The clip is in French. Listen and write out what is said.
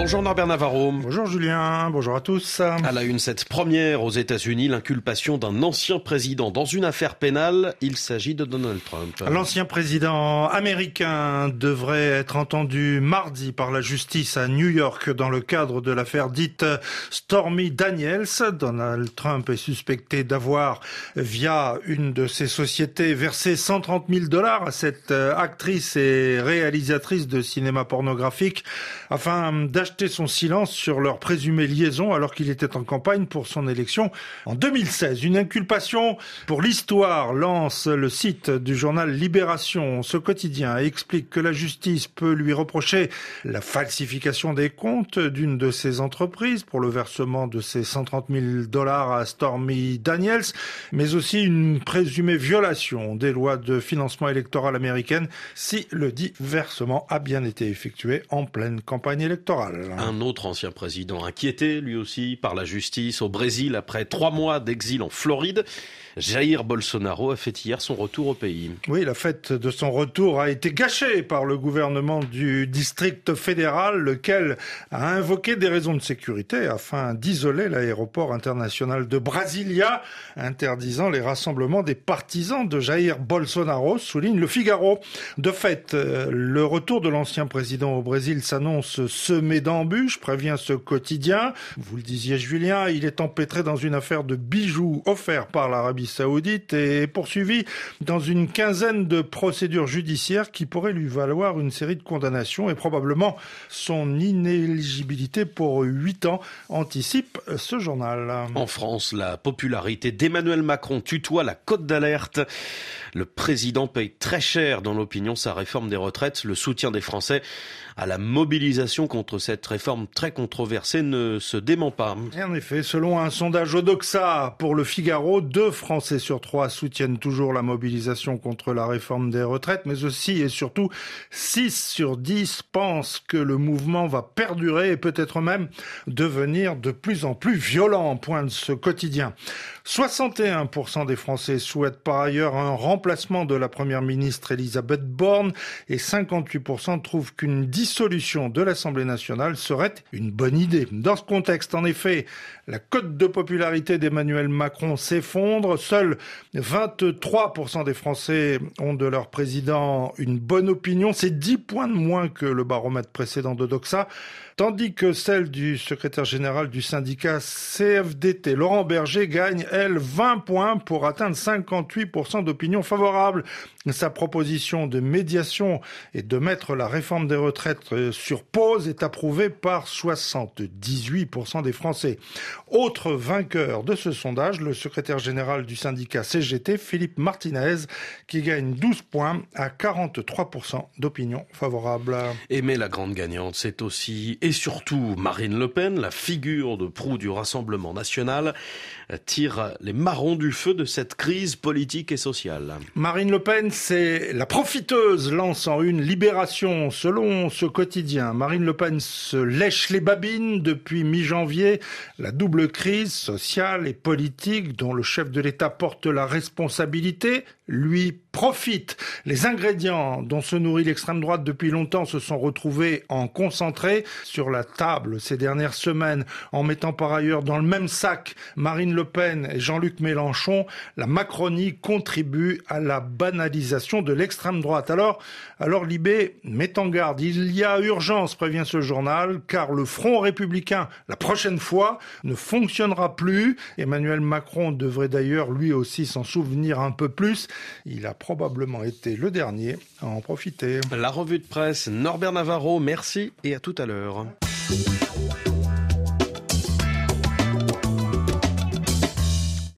Bonjour Norbert Navarro. Bonjour Julien, bonjour à tous. À la une, cette première aux États-Unis, l'inculpation d'un ancien président dans une affaire pénale. Il s'agit de Donald Trump. L'ancien président américain devrait être entendu mardi par la justice à New York dans le cadre de l'affaire dite Stormy Daniels. Donald Trump est suspecté d'avoir, via une de ses sociétés, versé 130 000 dollars à cette actrice et réalisatrice de cinéma pornographique afin d'acheter son silence sur leur présumée liaison alors qu'il était en campagne pour son élection en 2016. Une inculpation pour l'histoire lance le site du journal Libération. Ce quotidien explique que la justice peut lui reprocher la falsification des comptes d'une de ses entreprises pour le versement de ses 130 000 dollars à Stormy Daniels, mais aussi une présumée violation des lois de financement électoral américaines si le dit versement a bien été effectué en pleine campagne électorale. Un autre ancien président inquiété, lui aussi, par la justice au Brésil après trois mois d'exil en Floride. Jair Bolsonaro a fait hier son retour au pays. Oui, la fête de son retour a été gâchée par le gouvernement du district fédéral, lequel a invoqué des raisons de sécurité afin d'isoler l'aéroport international de Brasilia, interdisant les rassemblements des partisans de Jair Bolsonaro, souligne le Figaro. De fait, le retour de l'ancien président au Brésil s'annonce semé d'embûches, prévient ce quotidien. Vous le disiez, Julien, il est empêtré dans une affaire de bijoux offerts par l'Arabie saoudite et poursuivi dans une quinzaine de procédures judiciaires qui pourraient lui valoir une série de condamnations et probablement son inéligibilité pour huit ans, anticipe ce journal. En France, la popularité d'Emmanuel Macron tutoie la cote d'alerte. Le président paye très cher dans l'opinion sa réforme des retraites. Le soutien des Français à la mobilisation contre cette réforme très controversée ne se dément pas. En effet, selon un sondage Odoxa pour le Figaro, deux Français sur trois soutiennent toujours la mobilisation contre la réforme des retraites, mais aussi et surtout 6 sur 10 pensent que le mouvement va perdurer et peut-être même devenir de plus en plus violent, point ce quotidien. 61% des Français souhaitent par ailleurs un remplacement de la première ministre Elisabeth Borne et 58% trouvent qu'une dissolution de l'Assemblée nationale serait une bonne idée. Dans ce contexte, en effet, la cote de popularité d'Emmanuel Macron s'effondre. Seuls 23% des Français ont de leur président une bonne opinion. C'est 10 points de moins que le baromètre précédent de Doxa, tandis que celle du secrétaire général du syndicat CFDT, Laurent Berger, gagne, 20 points pour atteindre 58% d'opinion favorable. Sa proposition de médiation et de mettre la réforme des retraites sur pause est approuvée par 78% des Français. Autre vainqueur de ce sondage, le secrétaire général du syndicat CGT, Philippe Martinez, qui gagne 12 points à 43% d'opinion favorable. Aimer la grande gagnante, c'est aussi et surtout Marine Le Pen, la figure de proue du Rassemblement national, tire les marrons du feu de cette crise politique et sociale. Marine Le Pen, c'est la profiteuse lançant une libération selon ce quotidien. Marine Le Pen se lèche les babines depuis mi-janvier. La double crise sociale et politique dont le chef de l'État porte la responsabilité lui profite. Les ingrédients dont se nourrit l'extrême droite depuis longtemps se sont retrouvés en concentré sur la table ces dernières semaines en mettant par ailleurs dans le même sac Marine Le Pen Jean-Luc Mélenchon. La Macronie contribue à la banalisation de l'extrême droite. Alors, alors Libé met en garde. Il y a urgence, prévient ce journal, car le Front républicain, la prochaine fois, ne fonctionnera plus. Emmanuel Macron devrait d'ailleurs lui aussi s'en souvenir un peu plus. Il a probablement été le dernier à en profiter. La revue de presse Norbert Navarro, merci et à tout à l'heure.